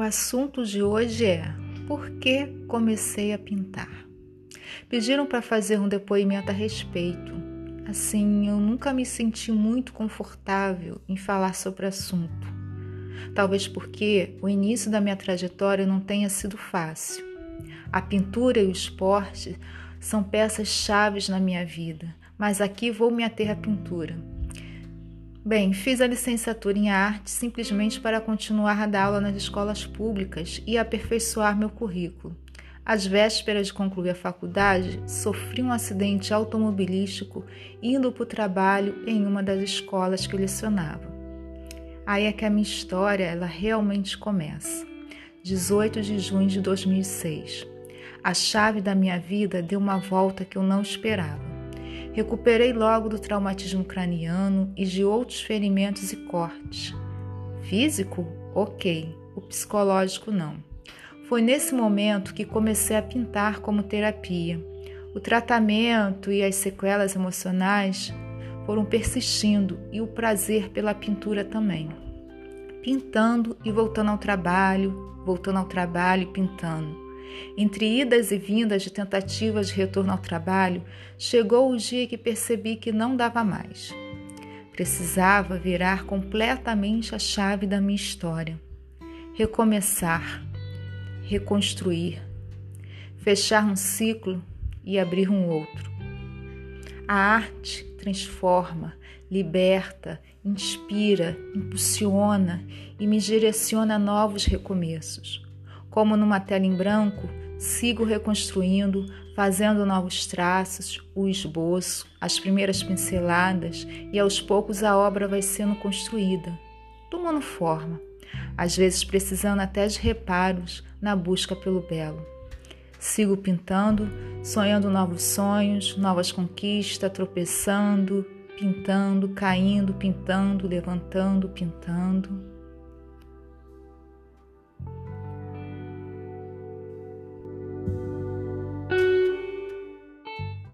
assunto de hoje é Por que comecei a pintar? Pediram para fazer um depoimento a respeito. Assim, eu nunca me senti muito confortável em falar sobre o assunto. Talvez porque o início da minha trajetória não tenha sido fácil. A pintura e o esporte são peças chaves na minha vida, mas aqui vou me ater à pintura. Bem, fiz a licenciatura em arte simplesmente para continuar a dar aula nas escolas públicas e aperfeiçoar meu currículo. Às vésperas de concluir a faculdade, sofri um acidente automobilístico indo para o trabalho em uma das escolas que lecionava. Aí é que a minha história ela realmente começa. 18 de junho de 2006. A chave da minha vida deu uma volta que eu não esperava. Recuperei logo do traumatismo craniano e de outros ferimentos e cortes. Físico? Ok. O psicológico não. Foi nesse momento que comecei a pintar como terapia. O tratamento e as sequelas emocionais foram persistindo e o prazer pela pintura também. Pintando e voltando ao trabalho, voltando ao trabalho e pintando. Entre idas e vindas de tentativas de retorno ao trabalho, chegou o dia que percebi que não dava mais. Precisava virar completamente a chave da minha história. Recomeçar, reconstruir, fechar um ciclo e abrir um outro. A arte transforma, liberta, inspira, impulsiona e me direciona a novos recomeços. Como numa tela em branco, sigo reconstruindo, fazendo novos traços, o esboço, as primeiras pinceladas e aos poucos a obra vai sendo construída, tomando forma, às vezes precisando até de reparos na busca pelo belo. Sigo pintando, sonhando novos sonhos, novas conquistas, tropeçando, pintando, caindo, pintando, levantando, pintando